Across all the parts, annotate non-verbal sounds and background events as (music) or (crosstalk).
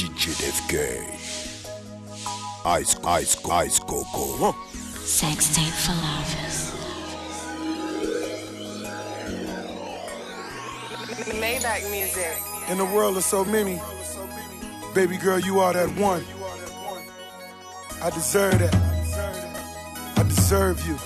DJ FK. Ice, ice, ice, coco. Sex tape for lovers. Maybach music. In the world of so many, baby girl, you are that one. I deserve that. I deserve you.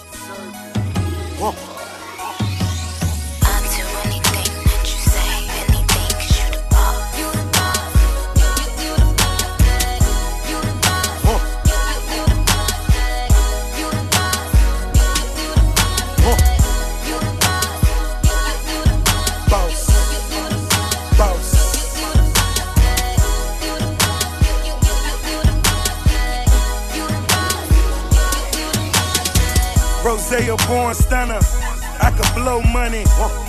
Born stunner. I could blow money.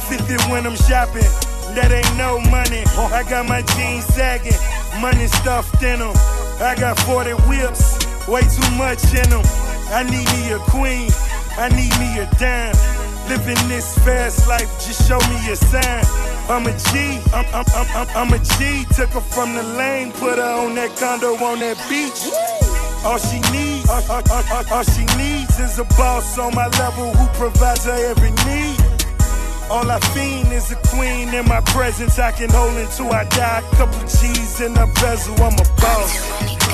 50 when I'm shopping. That ain't no money. I got my jeans sagging. Money stuffed in them. I got 40 whips. Way too much in them. I need me a queen. I need me a dime. Living this fast life, just show me a sign. I'm a G, I'm, I'm, I'm, I'm, a G. Took her from the lane, put her on that condo on that beach. All she needs, all, all, all, all, she needs is a boss on my level who provides her every need. All I fiend is a queen in my presence. I can hold until I die. A Couple G's in a bezel, I'm a boss.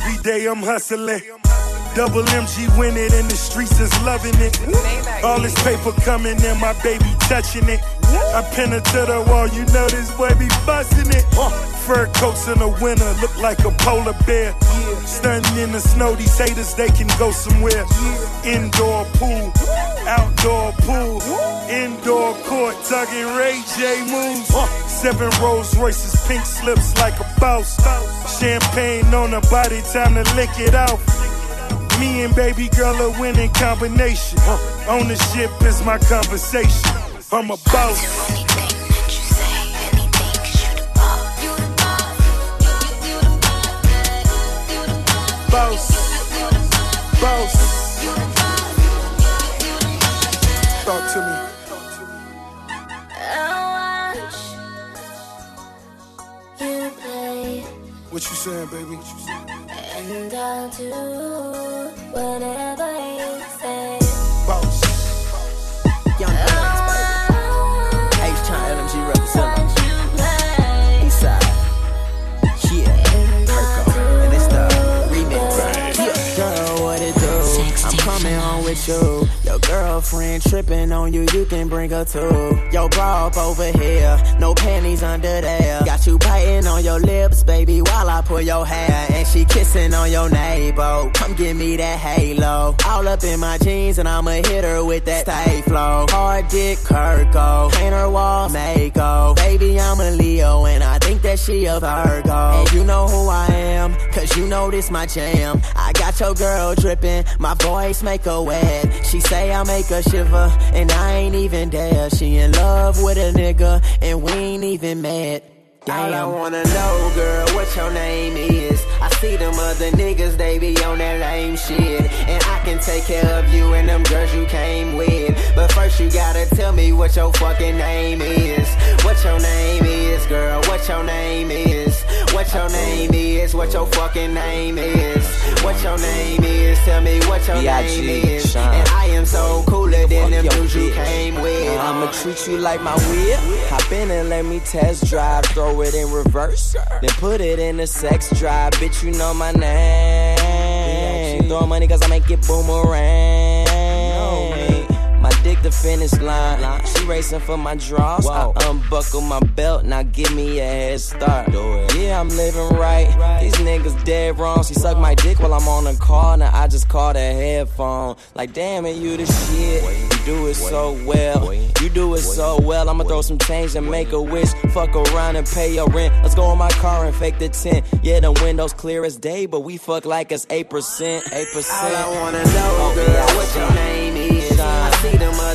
Every day I'm hustling. Double MG win it and the streets is loving it. All this paper coming in, my baby touching it. I pin it to the wall, you know this boy be busting it. Fur coats in the winter look like a polar bear. Stunting in the snow, these haters they can go somewhere. Indoor pool, outdoor pool, indoor court, tugging Ray J moves. Seven Rolls Royces, pink slips like a boss. Champagne on her body, time to lick it off. Me and baby girl a winning combination. Ownership is my conversation. I'm a Do boss. anything that Talk to me. Watch you play, What you saying, baby? and I'll do whatever you say. Boss. Young Bucks, baby. H-Town LMG representing. Watch you play, Eastside. Yeah. and I'll Kirko. And it's the do remix. Yeah. Girl, what it do? I'm coming home with you. Your girlfriend tripping on you, you can bring her too. Your bra up over here, no panties under there. Got you biting on your lips, baby, while I pull your hair. And she kissing on your navel. Come give me that halo. All up in my jeans, and I'ma hit her with that stay flow. Hard dick, Kirko. Paint her wall, Mako. Baby, I'm a Leo, and I think that she a Virgo. And you know who I am, cause you know this my jam. I got your girl dripping, my voice make her wet. She say I make her shiver, and I ain't even there. She in love with a nigga, and we ain't even met. All I wanna know, girl, what your name is. I see them other niggas, they be on that lame shit. And I can take care of you and them girls you came with. But first you gotta tell me what your fucking name is. What your name is, girl, what your name is. What your name is, what your fucking name is. What your name is, tell me what your name is. And I am so cooler than them dudes you came with. I'ma treat you like my whip. Hop in and let me test drive. Throw it in reverse. Then put it in the sex drive. Bitch, you know my name. Throw money cause I make it boomerang. Predict the finish line. She racing for my draws. I unbuckle my belt, now give me a head start. Yeah, I'm living right. These niggas dead wrong. She suck my dick while I'm on the call. Now I just caught a headphone. Like, damn it, you the shit. You do it so well. You do it so well. I'ma throw some change and make a wish. Fuck around and pay your rent. Let's go in my car and fake the tent. Yeah, the windows clear as day, but we fuck like it's 8%. 8%. All I wanna know, girl, what your name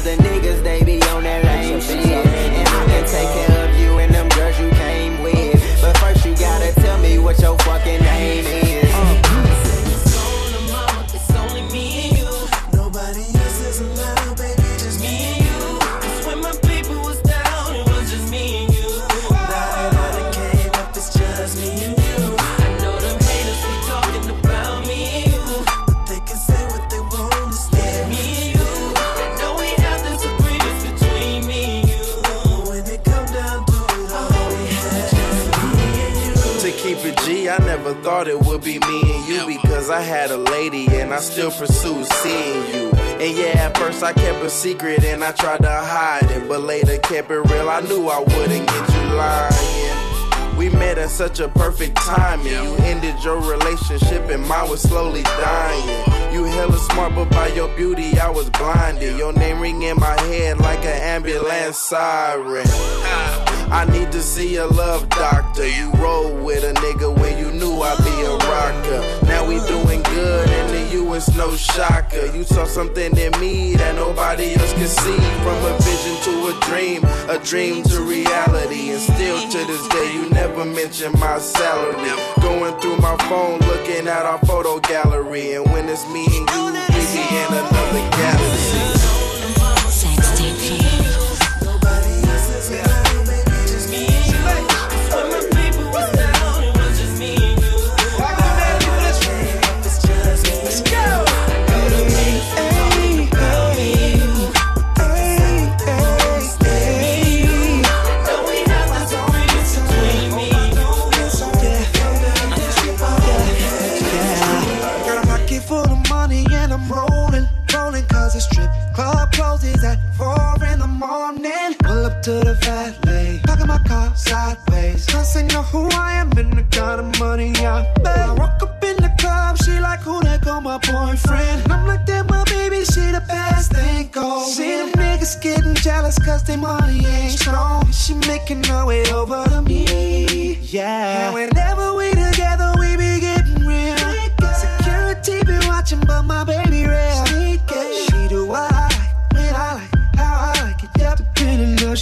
other niggas, they be on that lame shit. And I can take care of you and them girls you came with. But first you gotta tell me what your thought it would be me and you because I had a lady and I still pursue seeing you. And yeah, at first I kept a secret and I tried to hide it, but later kept it real. I knew I wouldn't get you lying. We met at such a perfect timing. You ended your relationship and mine was slowly dying. You hella smart, but by your beauty I was blinded. Your name ring in my head like an ambulance siren. I need to see a love doctor. You roll with a nigga when you knew I'd be a rocker. Now we doing good, and to you it's no shocker. You saw something in me that nobody else could see. From a vision to a dream, a dream to reality. And still to this day, you never mention my salary. Going through my phone, looking at our photo gallery. And when it's me and you, sideways. Cause they know who I am and the kind of money I make. I walk up in the club, she like, who that go, my boyfriend? And I'm like, that my baby, she the best thing going. See them niggas getting jealous cause they money ain't strong. She making her way over to me, yeah. And whenever we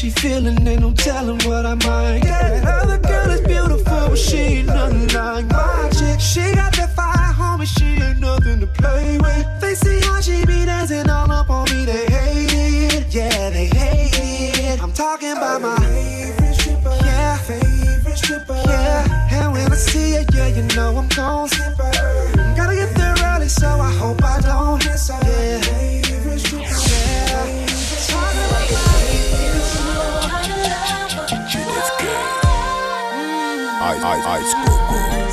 she feeling, ain't no telling what I might. Yeah, that other girl is beautiful, but she ain't nothing like my chick. She got that fire, homie, she ain't nothing to play with. They see how she be dancing all up on me, they hate it. Yeah, they hate it. I'm talking about my favorite stripper. Yeah, favorite stripper. Yeah, and when I see her, yeah, you know I'm gon' slip her. Gotta get there early, so I hope I don't miss her. Yeah, Ice, ice, ice,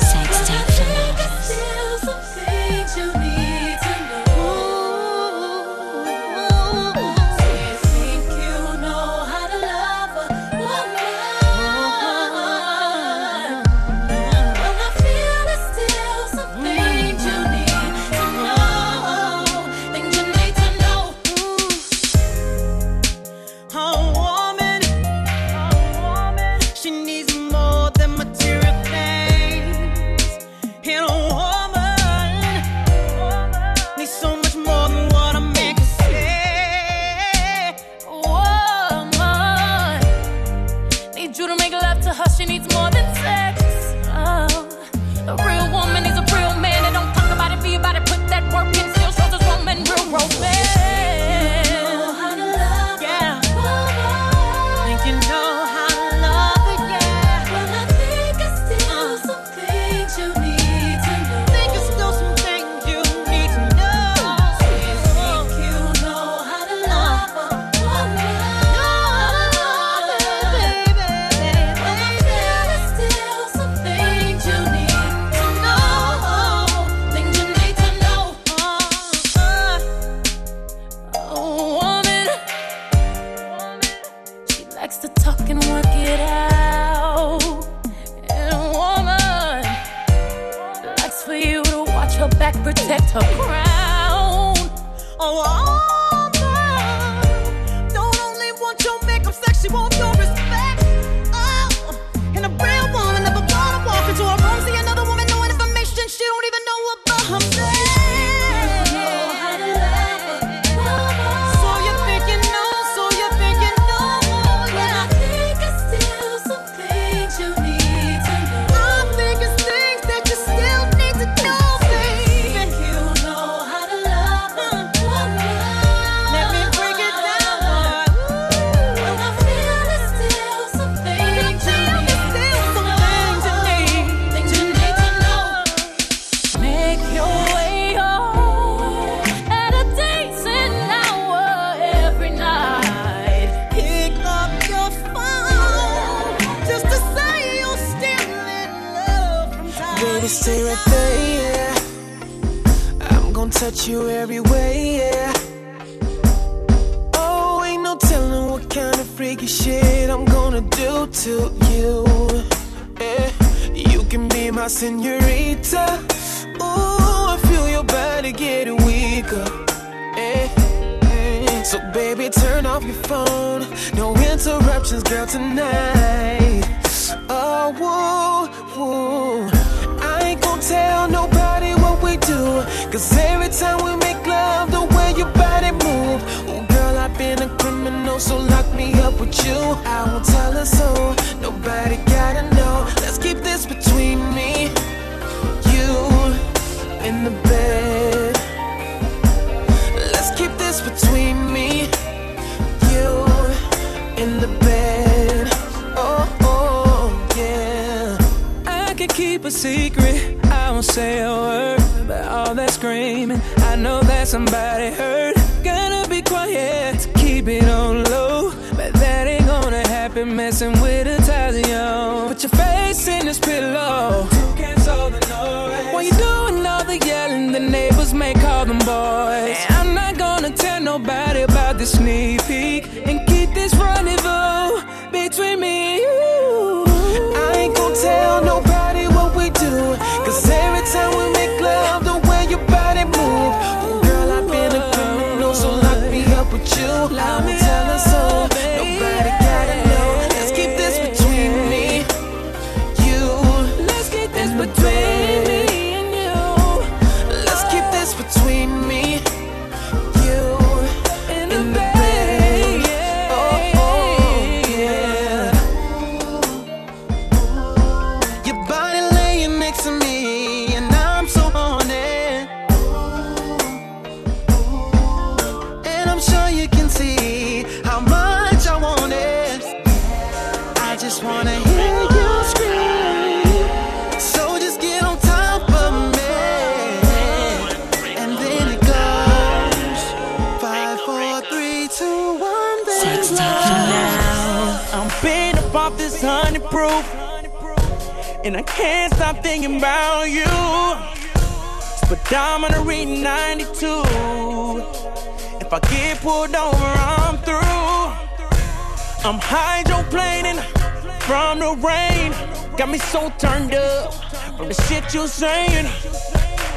from the shit you saying.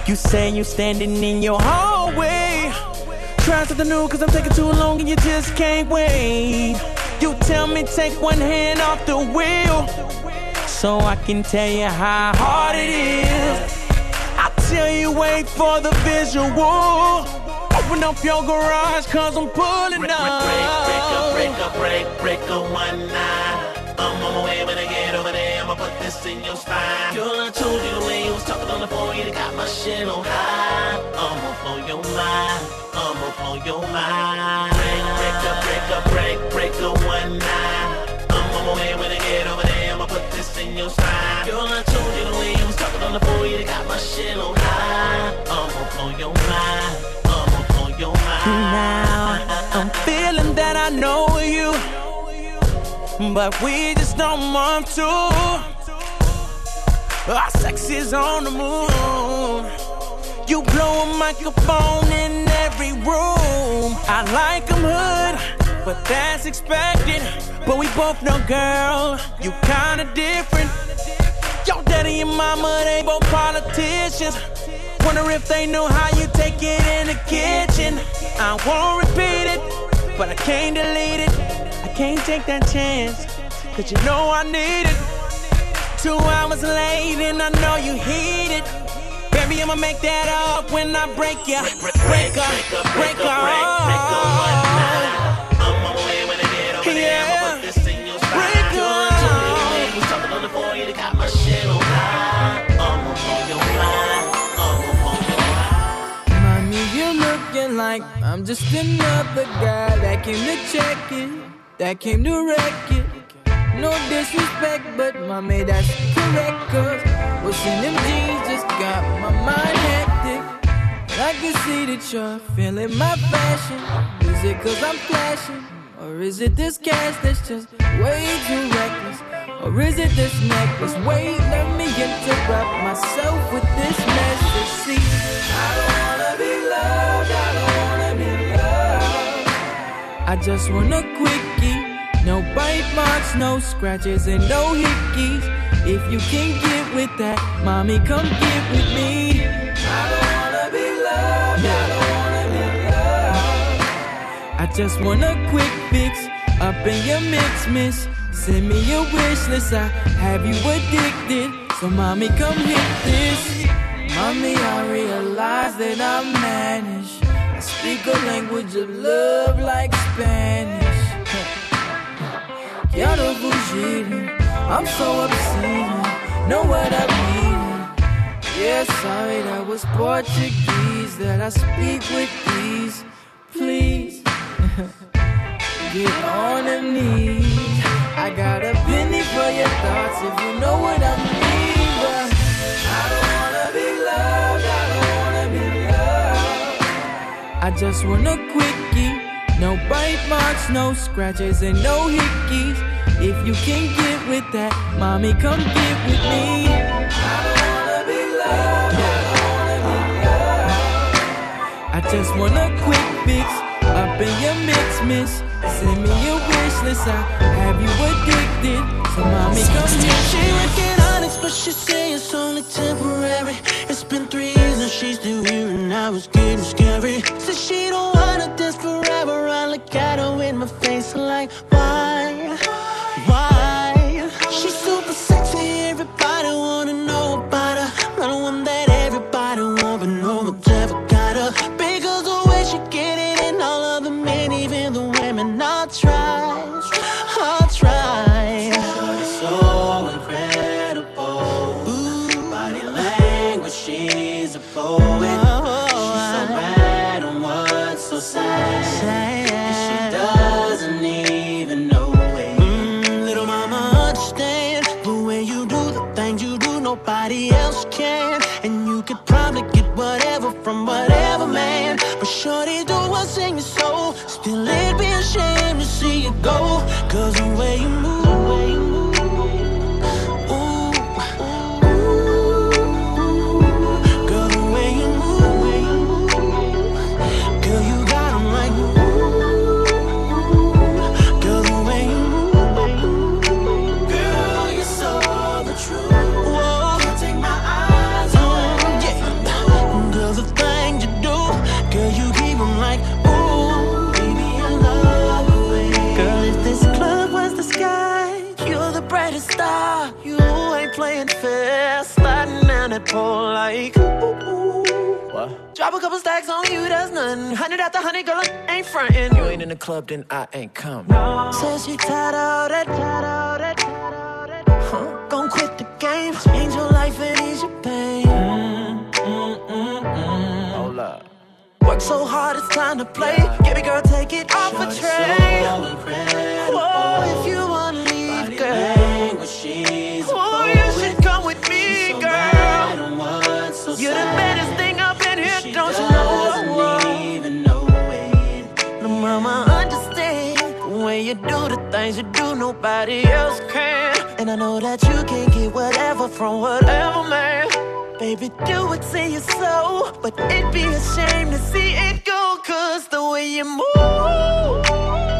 You say you standing in your hallway. Try something new cause I'm taking too long and you just can't wait. You tell me take one hand off the wheel so I can tell you how hard it is. I tell you wait for the visual. Open up your garage cause I'm pulling Break, up. break, break, break, break, a break, break a one nine. I'm This in your spine. Girl, I told you the way you was talking on the phone, you got my shit on high. I'ma blow your mind. I'ma blow your mind. Break, break, a break, a break, break a one nine. I'm on my way when I get over there. I'ma put this in your spine. Girl, I told you the way you was talking on the phone, you got my shit on high. I'ma blow your mind. I'ma blow your mind. Now I'm feeling that I know you, but we just don't want to. Our sex is on the moon. You blow a microphone in every room. I like 'em hood, but that's expected. But we both know, girl, you kinda different. Your daddy and mama, they both politicians. Wonder if they know how you take it in the kitchen. I won't repeat it, but I can't delete it. I can't take that chance, cause you know I need it. Two hours late and I know you heat it. Baby, I'ma make that up when I break ya. Break, break, up, break, up, break, I'm on my way I get over there. I'ma put this in your spine. Break Two and two, your leg was talking on the phone, you got my shit on high. I'm up on your line. I'm up on your line. Mommy, you're looking like I'm just another guy that came to check it, that came to wreck it. No disrespect, but mommy, that's correct. Cause what's in them jeans just got my mind hectic. I can see that you're feeling my fashion. Is it cause I'm flashing? Or is it this cash that's just way too reckless? Or is it this necklace? Wait, let me interrupt myself with this message. See, I don't wanna be loved, I don't wanna be loved. I just want a quickie. No bite marks, no scratches, and no hickeys. If you can get with that, mommy, come get with me. I don't wanna be loved, I don't wanna be loved. I just want a quick fix up in your mix, miss. Send me your wish list, I have you addicted. So, mommy, come hit this. Mommy, I realize that I manage. I speak a language of love like Spanish. Quiero fugir. I'm so obscene. Know what I mean? Yeah, sorry, that was Portuguese that I speak with these. Please (laughs) get on the knees. I got a penny for your thoughts if you know what I mean. But I don't wanna be loved. I don't wanna be loved. I just want a quickie. No bite marks, no scratches, and no hickeys. If you can get with that, mommy, come get with me. I don't wanna be loved. I just want a quick fix up in your mix, miss. Send me your wish list. I have you addicted. So, mommy, come get She honest, but she say it's only temporary. It's been three years and she's still here, and now it's getting scary. Says she don't wanna dance forever. I look at her in my face like? Why? Down that pole like ooh. What? Drop a couple stacks on you, that's nothing. Hundred after hundred, girl, I ain't frontin'. You ain't in the club, then I ain't come. Says she tired of that, tired of that, tired of that. Huh? Gon' quit the game, change your life and ease your pain. Mm, mm, mm, Hold up. Work so hard, it's time to play. Give me, girl, take it off a tray. Whoa, if you wanna leave, girl. Whoa, You're the baddest thing up in here, don't you know? No mama understand the way you do the things you do, nobody else can. And I know that you can get whatever from whatever man. Baby, do what's in your soul, but it'd be a shame to see it go, cause the way you move. Ooh, girl. Girl, the way you move.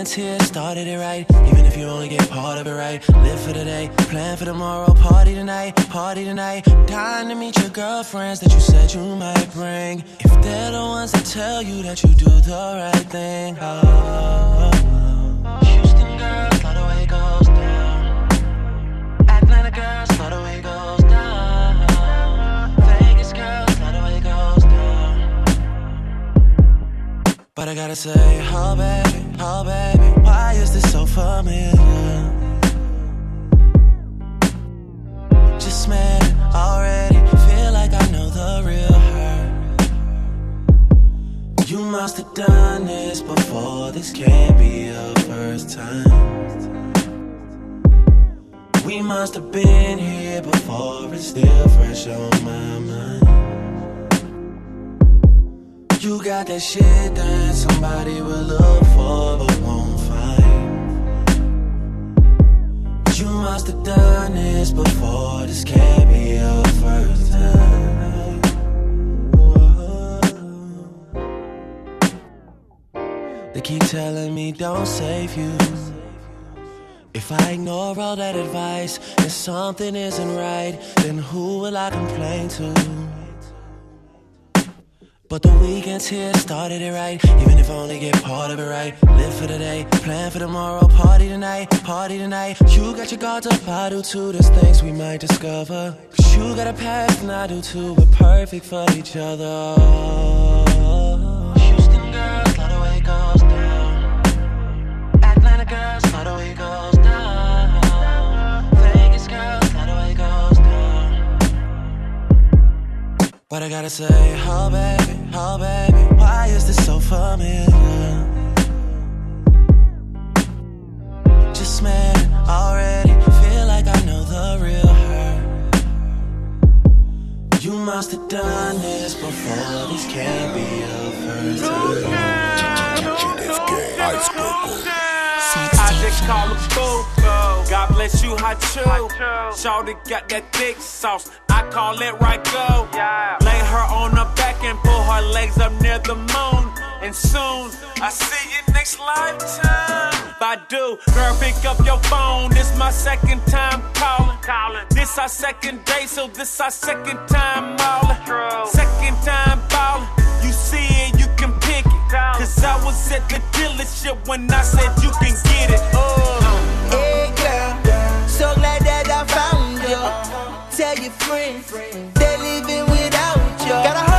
Weekends here started it right. Even if you only get part of it right. Live for today, plan for tomorrow. Party tonight, party tonight. Dying to meet your girlfriends that you said you might bring. If they're the ones that tell you that you do the right thing. Oh, oh, oh. Houston girls, the way it goes down. Atlanta girls, the way it goes down. Vegas girls, the way it goes down. But I gotta say, oh baby, oh baby, why is this so familiar? Just met already, feel like I know the real her. You must have done this before, this can't be your first time. We must have been here before, it's still fresh on my mind. You got that shit that somebody don't save you. If I ignore all that advice and something isn't right, then who will I complain to? But the weekends here started it right. Even if I only get part of it right. Live for today, plan for tomorrow. Party tonight, party tonight. You got your guards up, I do too. There's things we might discover. You got a past and I do too. We're perfect for each other. But I gotta say, oh baby, oh baby, why is this so familiar? Just met already, feel like I know the real her. You must have done this before, this can't be your first I just call her boo. God bless you, hot chew. Shorty got that thick sauce. I call it right go. Lay her on her back and pull her legs up near the moon. And soon I see you next lifetime. Badu, girl, pick up your phone. This my second time calling. This our second day, so this our second time mauling. Second time ballin'. You see it, Cause I was at the dealership when I said you can get it. Oh. Hey girl, so glad that I found you. Tell your friends they're leaving without you.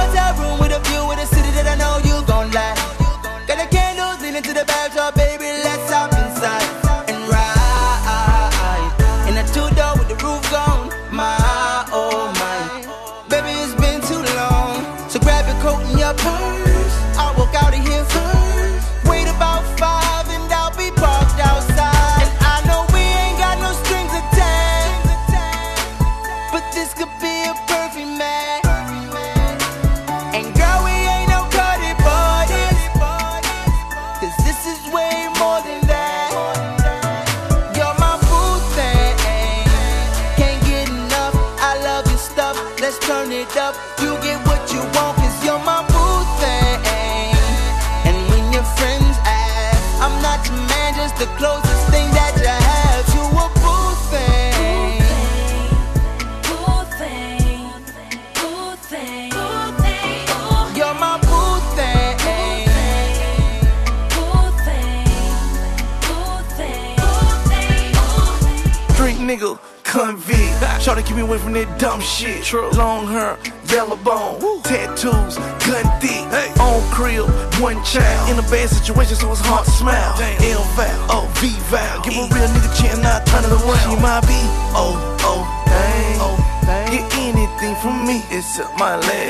Long hair, yellow bone, tattoos, gun thick. On crib, one child. In a bad situation, so it's hard to smile. L Val, oh V Val. Give a real nigga chance, now turn it around. She might be, oh, oh, dang. Oh, get anything from me except my last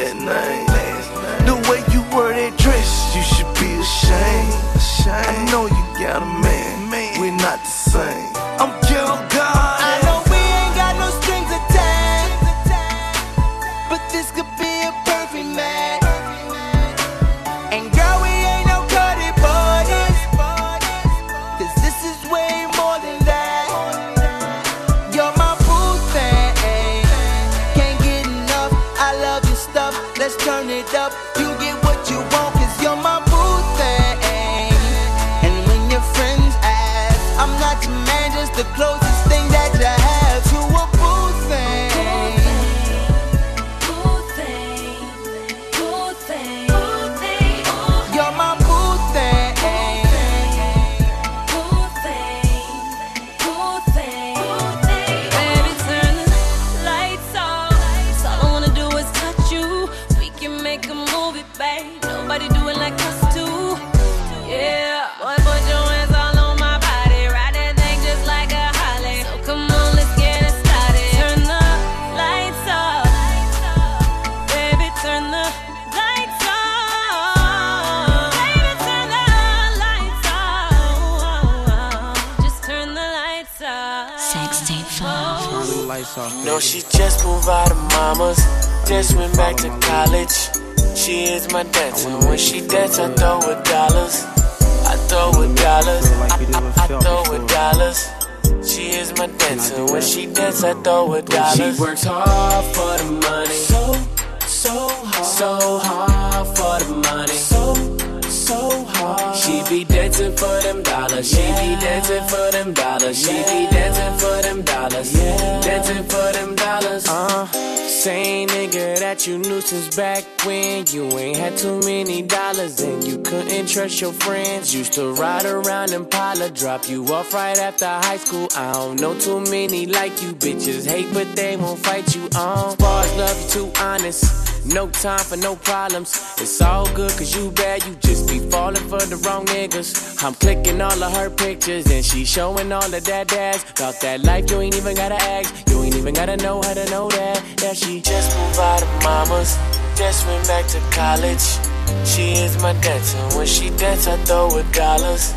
trust your friends. Used to ride around Impala, drop you off right after high school. I don't know too many like you bitches. Hate, but they won't fight you on. Bars love you too honest. No time for no problems. It's all good cause you bad, you just be falling for the wrong niggas. I'm clicking all of her pictures and she showing all of that dads. About that life, you ain't even gotta ask. You ain't even gotta know how to know that. That she just moved out of mama's. Just went back to college. She is my dancer. When she dance, I throw her dollars.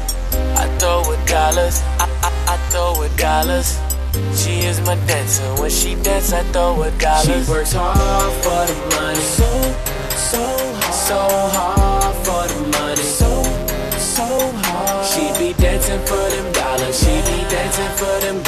I throw her dollars. I, I, I throw her dollars. She is my dancer. When she dance, I throw her dollars. She works hard for the money. So, so hard. So hard for the money. So, so hard. She be dancing for them dollars. She be dancing for them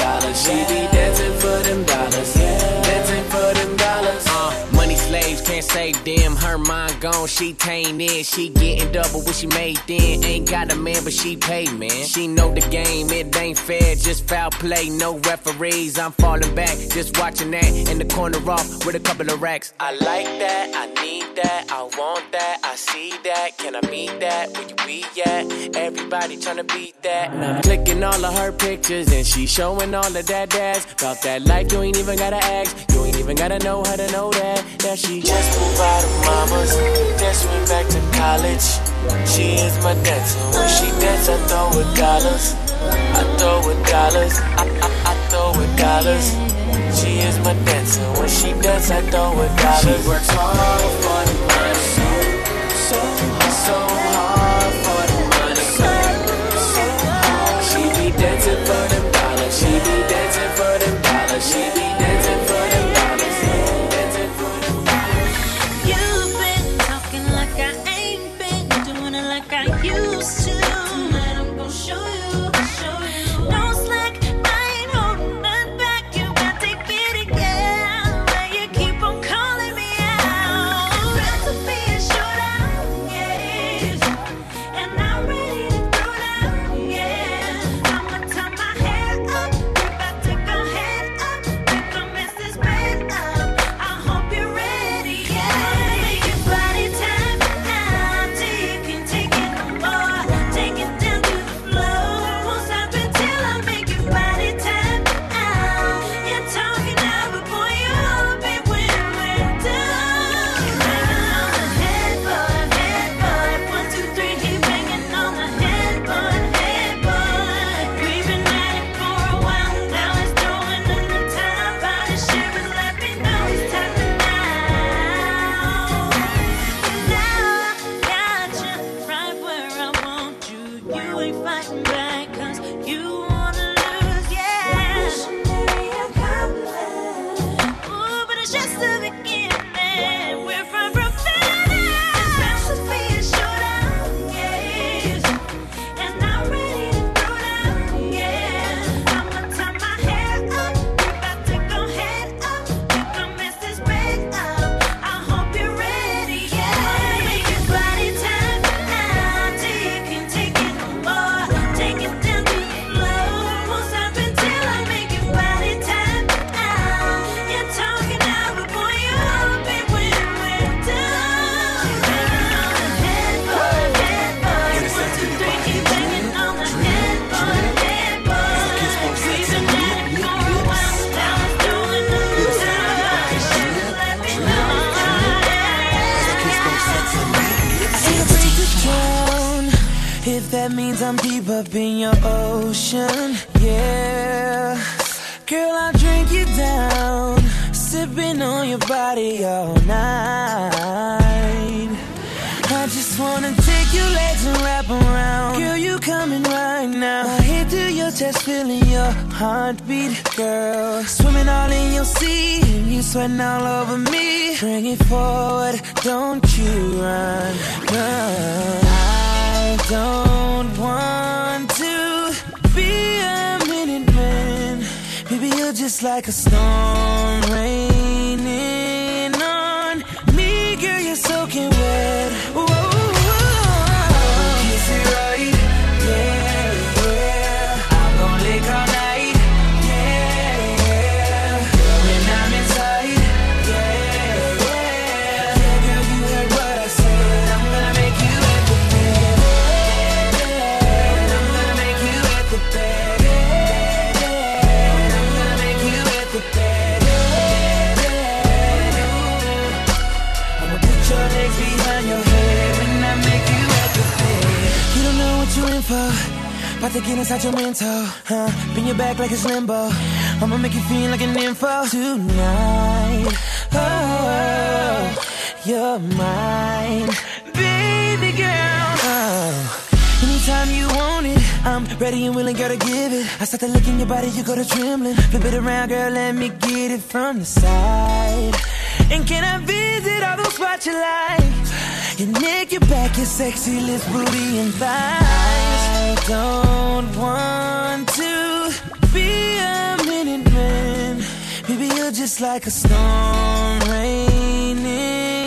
Her mind gone, she tainted. She getting double what she made then. Ain't got a man, but she paid, man. She know the game, it ain't fair. Just foul play, no referees. I'm falling back, just watching that in the corner off with a couple of racks. I like that, I need that, I want that, I see that. Can I meet that? Where you be at? Everybody tryna beat that. And I'm clicking all of her pictures and she showing all of that dads. About that life, you ain't even gotta ask. You ain't even gotta know how to know that. That she just moved out of mama's. Just went back to college. She is my dancer. When she dance, I throw her dollars. I throw her dollars. I, I, I throw her dollars. She is my dancer. When she dance, I throw her dollars. She works hard for the money. So, so hard for the money. So, so hard. She be dancing for them dollars. She be dancing for them dollars. She be Inside your mental, huh? Bend your back like it's limbo. I'ma make you feel like an info tonight. Oh, you're mine, baby girl. Oh. Anytime you want it, I'm ready and willing, girl, to give it. I start to look in your body, you go to trembling. Flip it around, girl, let me get it from the side. And can I visit all those spots you like? Your neck, your back, your sexy lips, booty, and thighs. Don't want to be a minute man. Baby, you're just like a storm raining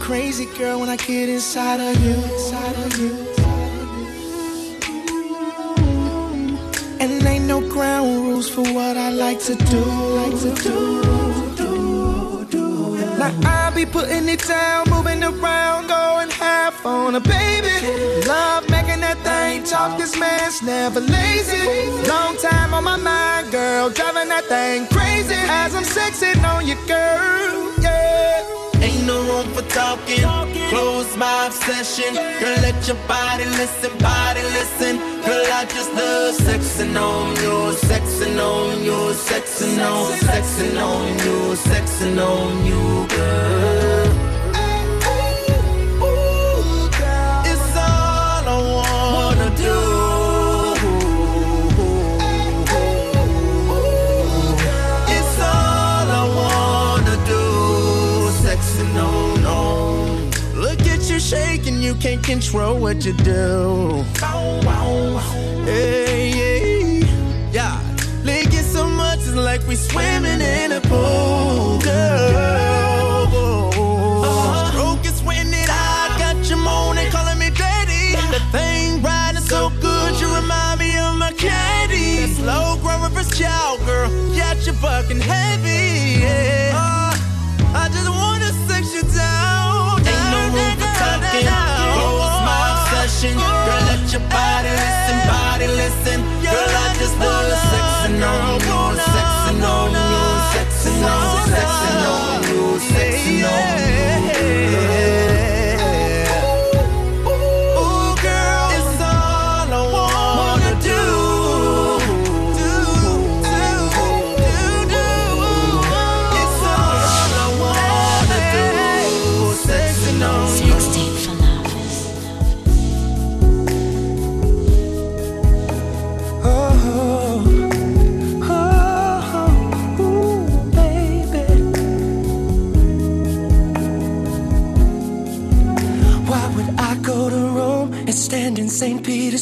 Crazy, girl, when I get inside of you. Inside of you. And ain't no ground rules for what I like to do. Like to do, do. Now I be putting it down, moving around, going half on a baby. Love making that thing talk. This man's never lazy. Long time on my mind, girl, driving that thing crazy. As I'm sexing on you, girl, no room for talking. Close my obsession. Girl, let your body listen, body listen. Girl, I just love sexing on you, sexing on you, sexing on, sexing on you, sexing on you, girl. You can't control what you do. Hey, hey, yeah. Lick it so much, it's like we swimming in a pool, girl. Uh-huh. Stroke is when it I got you moaning, calling me daddy. The thing riding so good, you remind me of my. Slow growing reverse cow, girl. Got you fucking heavy, sexing on you,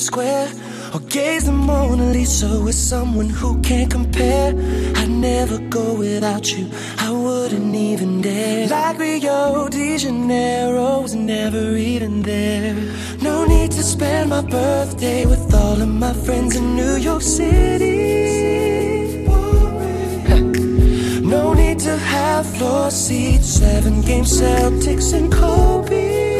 Square? Or gaze the Mona Lisa with someone who can't compare? I'd never go without you. I would wouldn't even dare. Like Rio de Janeiro was never even there. No need to spend my birthday with all of my friends in New York City. (laughs) No need to have floor seats, seven game Celtics and Kobe.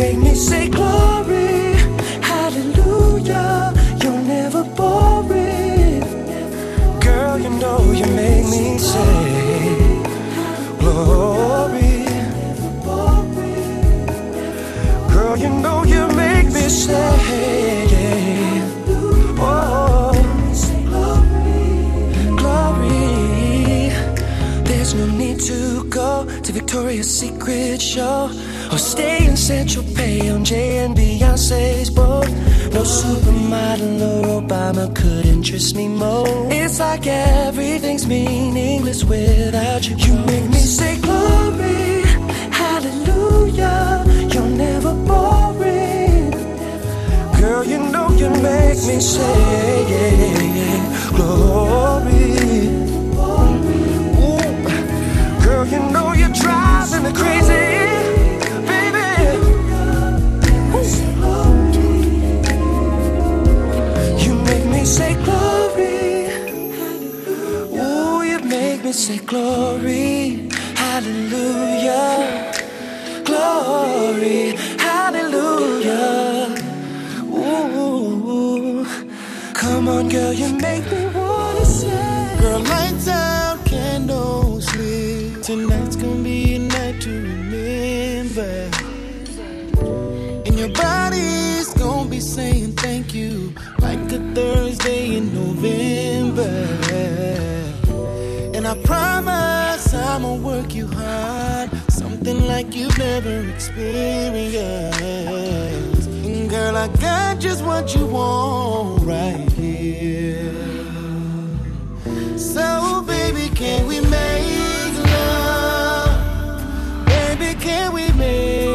Make me say glory, hallelujah. You're never boring. Girl, you know you make me say glory. Girl, you know you make me say oh glory. There's no need to go to Victoria's Secret show or stay in Central Pay on Jay and Beyonce's boat. No supermodel or Obama could interest me more. It's like everything's meaningless without you. You make me say glory, hallelujah. You're never boring. Girl, you know you make me say glory. Ooh. Girl, you know you're driving me crazy, say glory. Ooh, you make me say glory. Hallelujah. Glory. Hallelujah. Ooh. Come on, girl, you make me wanna say. Girl, lights out, candles lit. Tonight's gonna be a night to remember. And your body's gonna be saying Thursday in November. And I promise I'ma work you hard, something like you've never experienced. And girl, I got just what you want right here. So, baby, can we make love? Baby, can we make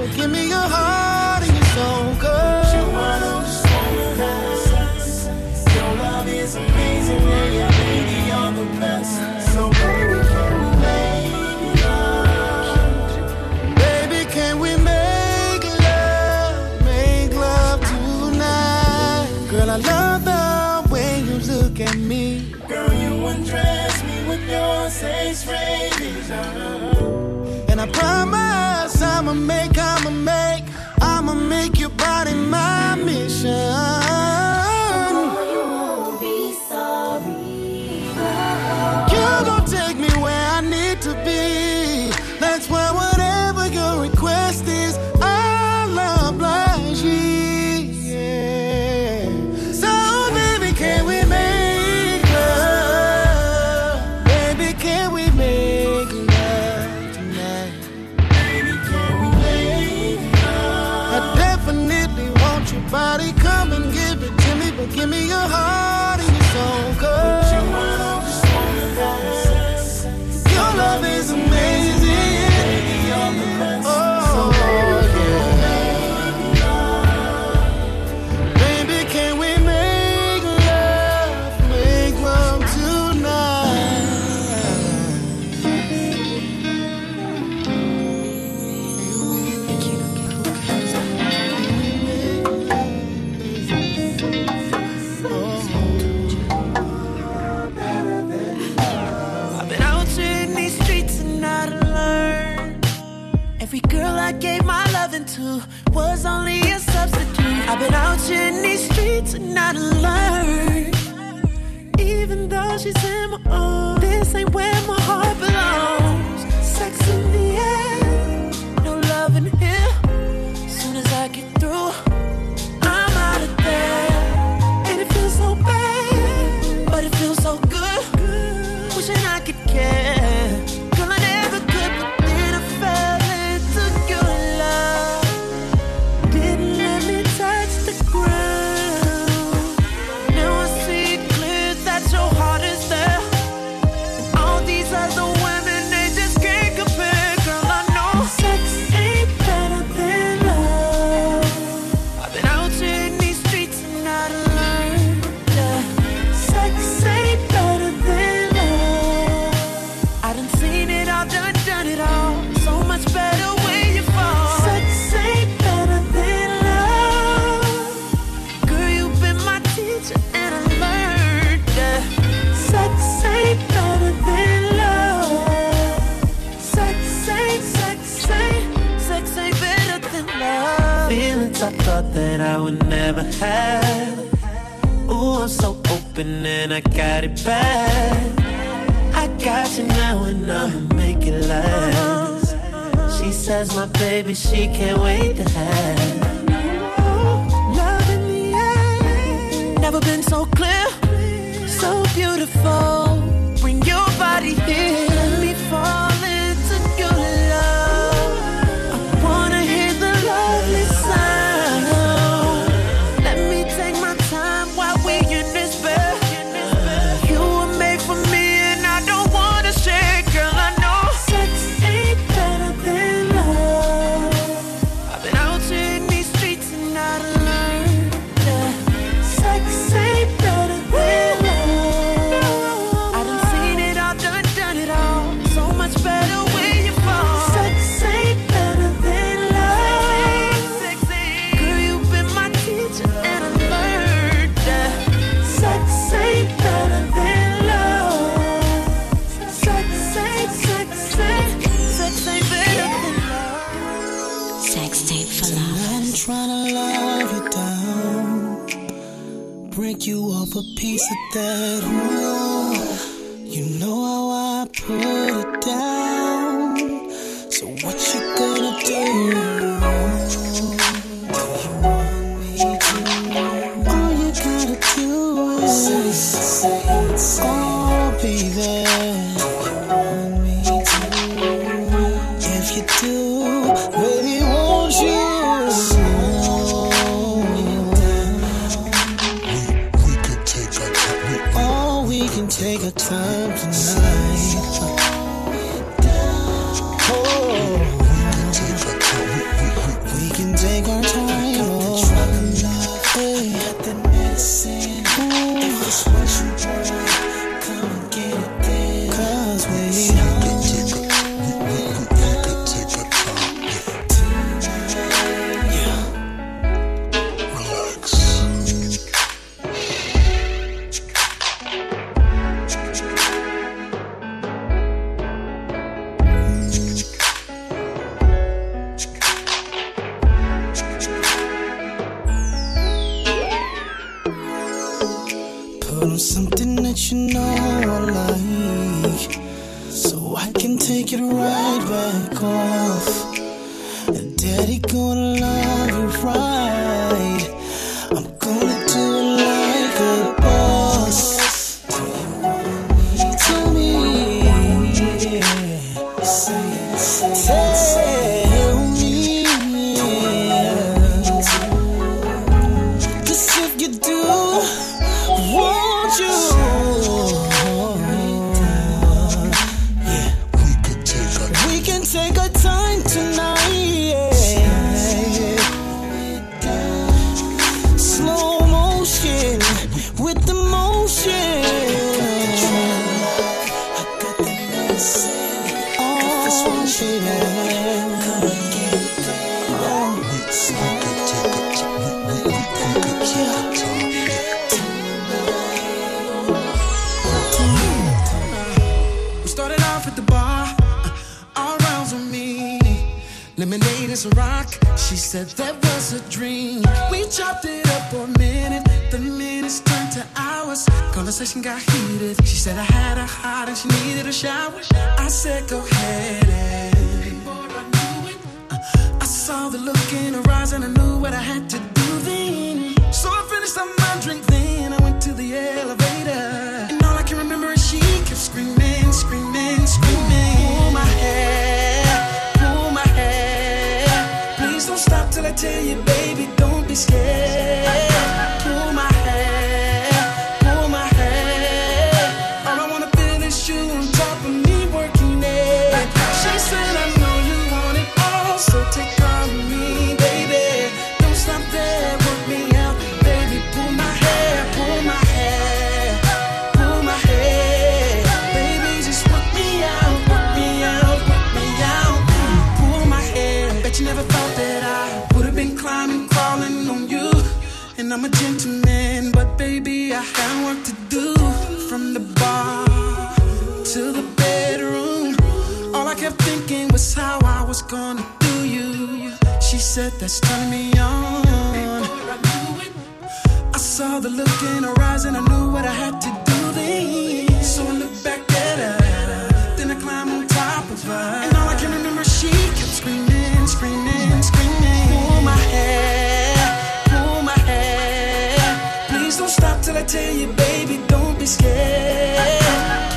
but give me your heart and your soul, girl. Was only a substitute. I've been out in these streets and done learned Even though she's in my own, this ain't where my heart belongs. have. Ooh, I'm so open and I got it bad. I got you now and I'ma make it last. She says my baby, she can't wait to have. Ooh, love in the air, never been so clear, so beautiful. Bring your body here, let me fall. And daddy gonna lie. I'm a gentleman, but baby, I have work to do. From the bar to the bedroom, all I kept thinking was how I was gonna do you. She said that's turning me on. I saw the look in her eyes and I knew what I had to do then. So I looked back at her, then I climbed on top of her, and all I can remember she kept screaming. Tell you, baby, don't be scared.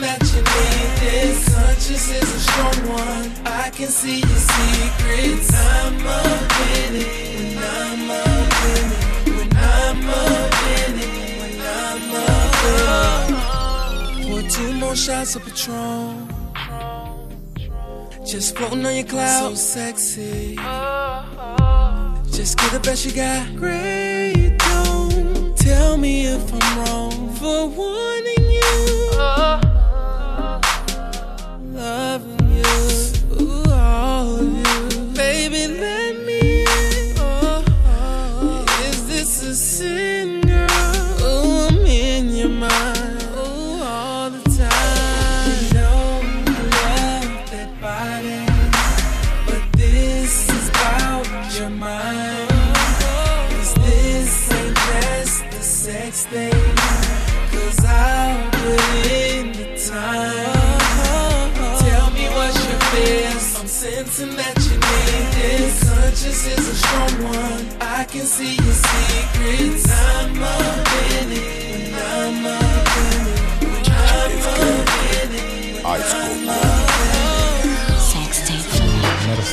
That you need this. Conscious is a strong one. I can see your secrets. I'm I'm. Pour two more shots of Patron. Just floating on your cloud. So sexy. Just give the best you got. Great, don't tell me if I'm wrong for wanting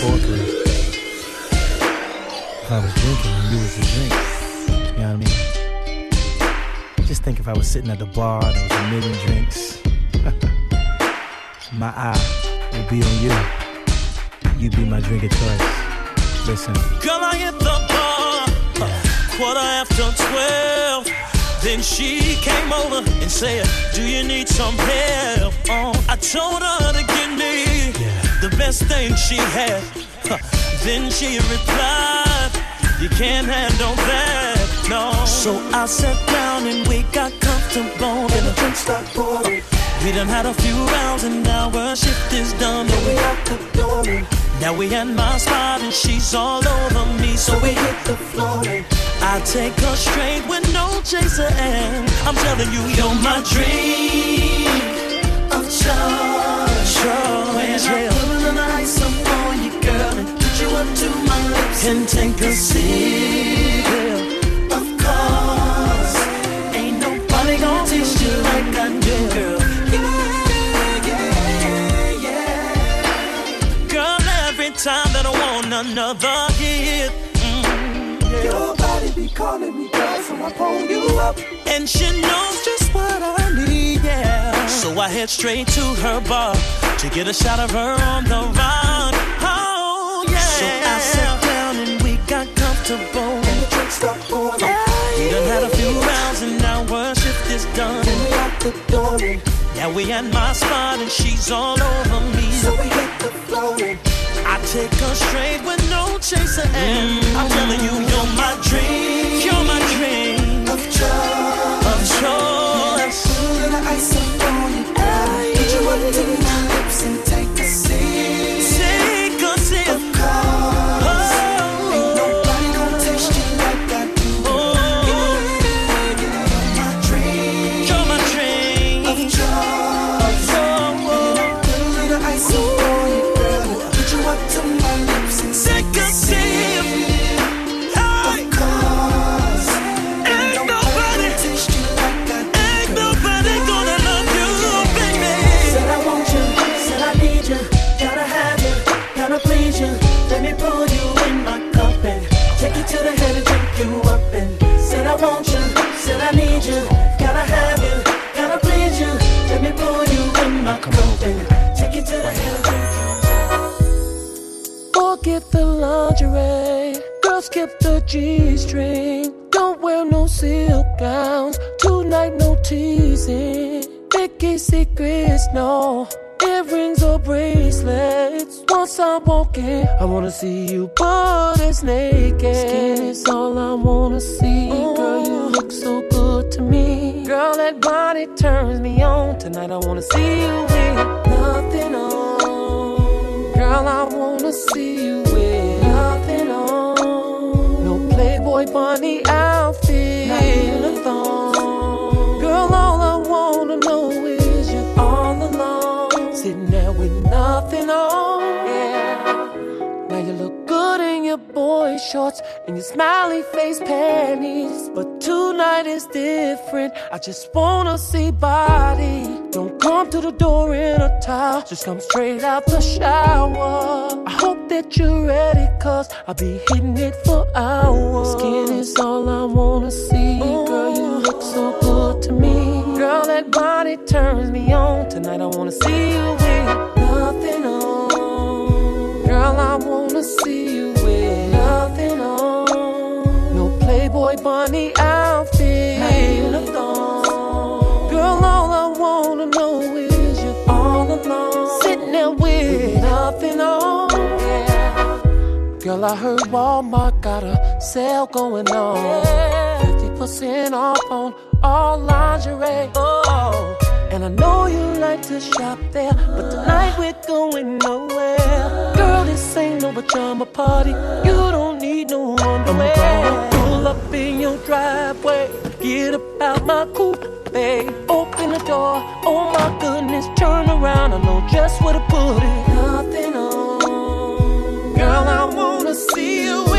If I was drinking and you was the drink, you know what I mean? Just think if I was sitting at the bar, there was a million drinks. (laughs) my eye would be on you. You'd be my drink of choice. Listen. Girl, I hit the bar, quarter after twelve. Then she came over and said, Do you need some help? Oh, I told her to get me the best thing she had. Huh. Then she replied, You can't handle that, no. So I sat down and we got comfortable. And the drinks start pouring. We done had a few rounds and now our shift is done. And we got the door. Now we at my spot and she's all over me. So we hit the floor. I take her straight with no chaser and I'm telling you, you're my dream of choice. When I put an ice up on you, girl, and put you up to my lips and take a sip. Of course, ain't nobody gonna taste you like I do, girl. Yeah, yeah, yeah. Girl, every time that I want another hit. mm, Your body be calling me, so I pull you up. And she knows just what I need, yeah. So I head straight to her bar to get a shot of her on the run. Oh, yeah. So I sat down and we got comfortable. And the drinks start pouring. We done had a few rounds and now our shift is done. And we locked the door. Now we at my spot and she's all over me. So we hit the floor. I take her straight with no chaser and I'm telling you, you're my dream. You're my dream. of choice. Of a little ice up on you, girl. Put you up to my lips and Forget the lingerie, girl, skip the G string. Don't wear no silk gowns, tonight no teasing. Vicky secrets, no earrings or bracelets. Once I walk in, I wanna see you butt as naked. Skin is all I wanna see. Girl, you oh. look so good to me. Girl, that body turns me on. Tonight I wanna see you with nothing on. Girl, I wanna see you with nothing on. No Playboy bunny boy shorts and your smiley face panties. But tonight is different. I just wanna see body. Don't come to the door in a towel. Just come straight out the shower. I hope that you're ready, cause I'll be hitting it for hours. Skin is all I wanna see. Girl, you oh. look so good to me. Girl, that body turns me on. Tonight I wanna see you with nothing on. Girl, I wanna see you Playboy bunny outfit. Not even a. Girl, all I wanna know is you all alone. Sitting there with nothing on. Yeah. Girl, I heard Walmart got a sale going on. Yeah. 50% off on all lingerie. Oh. And I know you like to shop there, but tonight we're going nowhere. Girl, this ain't no pajama party. You don't need no underwear. Up in your driveway, get up out my coupe, babe. Open the door, oh my goodness, turn around. I know just where to put it. Nothing on, girl. I wanna see you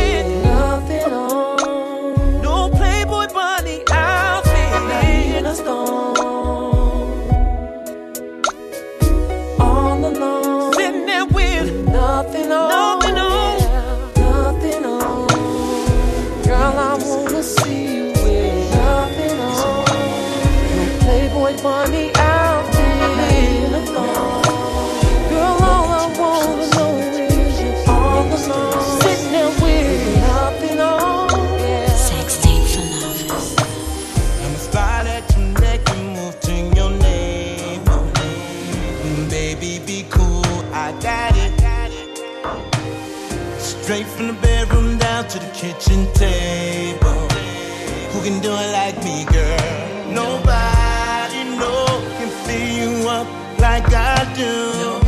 Who do it like me, girl? Nobody, no, can fill you up like I do.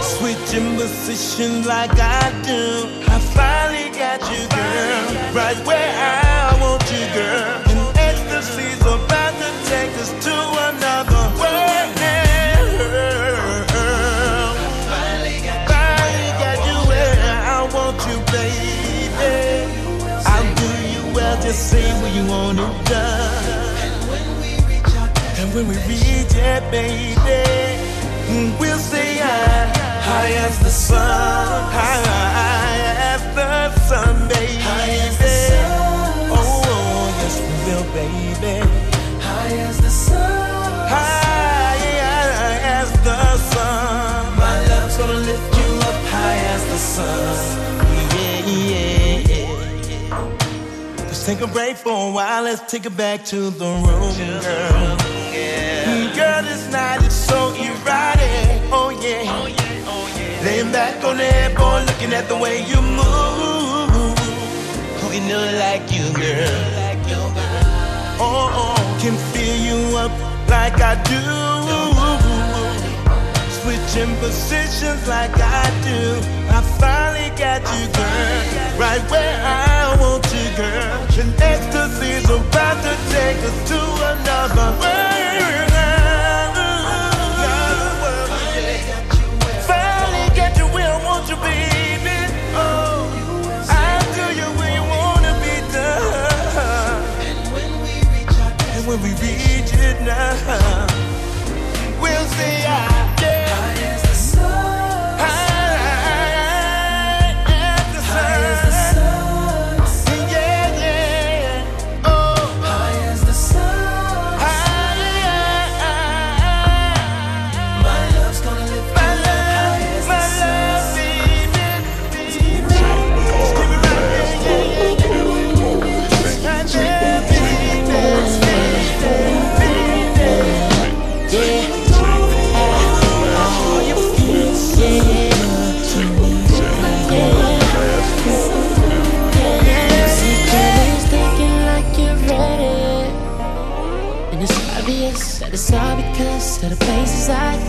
Switching positions like I do. I finally got you, girl. Right where I want you, girl. Well, just say what you want it done. And when we reach it, baby, mm, we'll say high, high as the sun, high as the sun, baby. Oh, oh, yes, we will, baby. High as the sun. High as the sun. My love's gonna lift you up high as the sun. Take a break for a while, let's take it back to the room, girl. Yeah. Girl, this night is so erotic. Oh yeah. Laying back on that boy, looking at the way you move. Oh, Who can know like you, girl? Oh, oh, oh, can feel you up like I do. Switching positions like I do. I finally got you, girl, right where I want you, girl. And ecstasy's about to take us to another world. I. Oh, when we reach it now, we'll say, ah,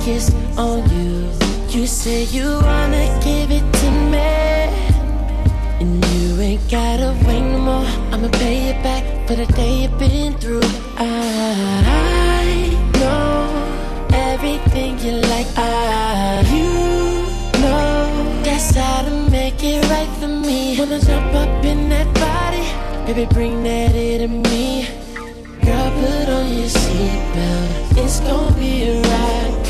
kissed on you. You say you wanna give it to me. And you ain't gotta wait no more. I'ma pay you back for the day you've been through. I know everything you like. I, you know that's how to make it right for me. Wanna jump up in that body, baby, bring that into me. Girl, put on your seatbelt. It's gonna be a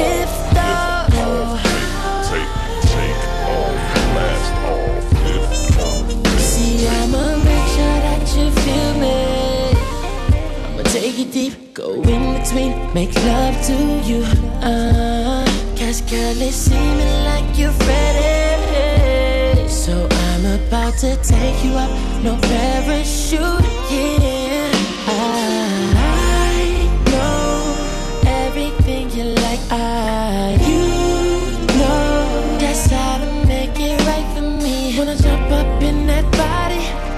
off, lift off. See, I'ma make sure that you feel me. I'ma take it deep, go in between, make love to you. Uh, Cause girl, it's seeming like you're ready. So I'm about to take you up, no parachute, yeah.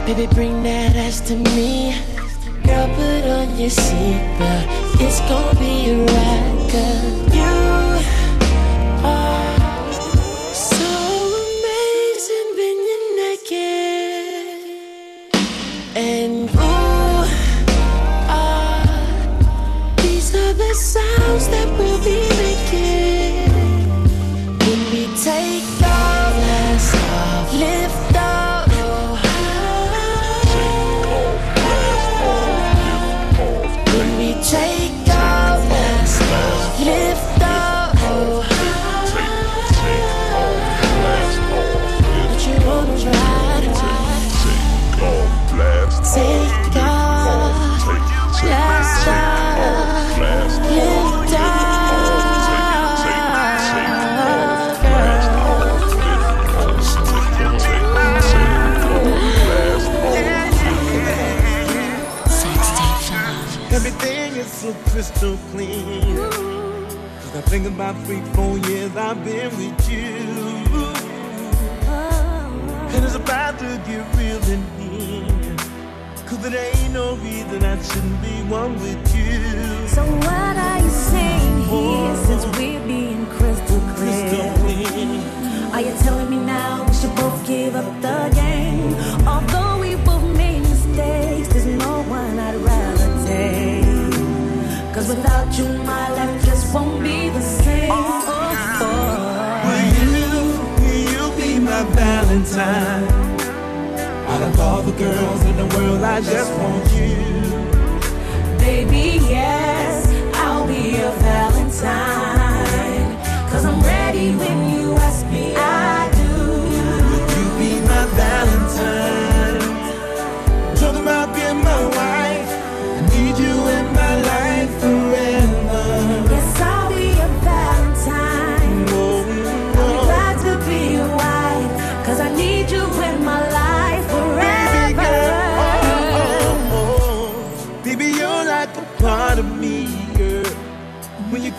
Baby, bring that ass to me. Girl, put on your seatbelt. It's gonna be a ride, girl. You are think about three, four years I've been with you. And it's about to get real in here. Cause there ain't no reason I shouldn't be one with you. So what are you saying here since we're being crystal clear? Are you telling me now we should both give up the game? Although we both made mistakes, there's no one I'd rather take. Cause without you, my life Valentine? Out of all the girls in the world, I just want you. Baby, yes, I'll be your Valentine. Cause I'm ready when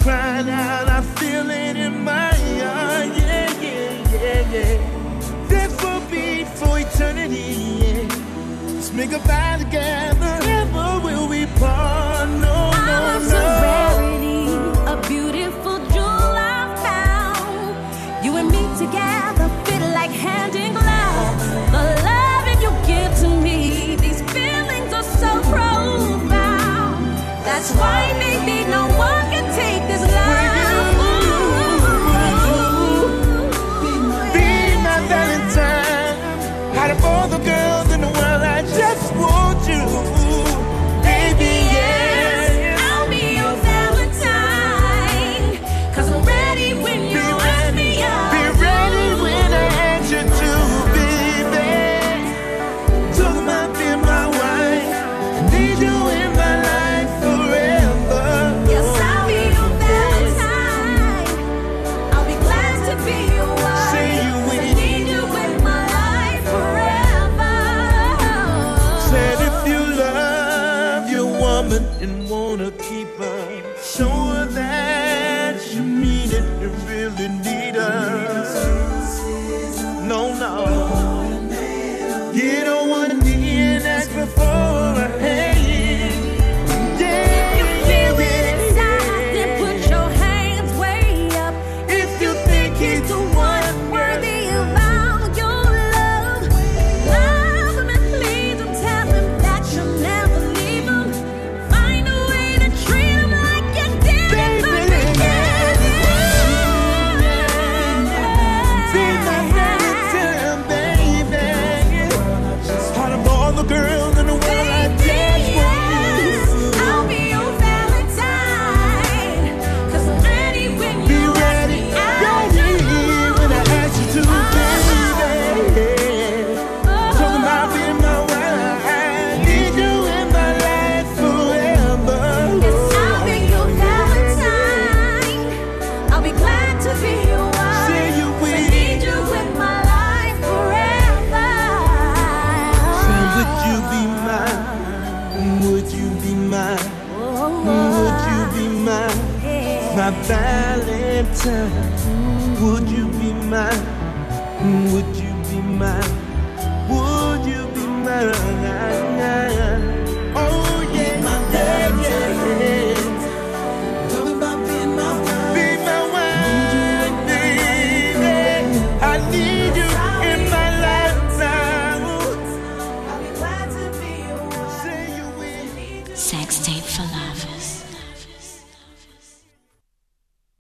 crying out, I feel it in my eye. Yeah, yeah, yeah, yeah. This will be for eternity. Yeah. Let's make a vow together. Never will we part. No, no, no. Rarity, a beautiful jewel I found. You and me together fit like hand glove. The love that you give to me, these feelings are so profound. That's why.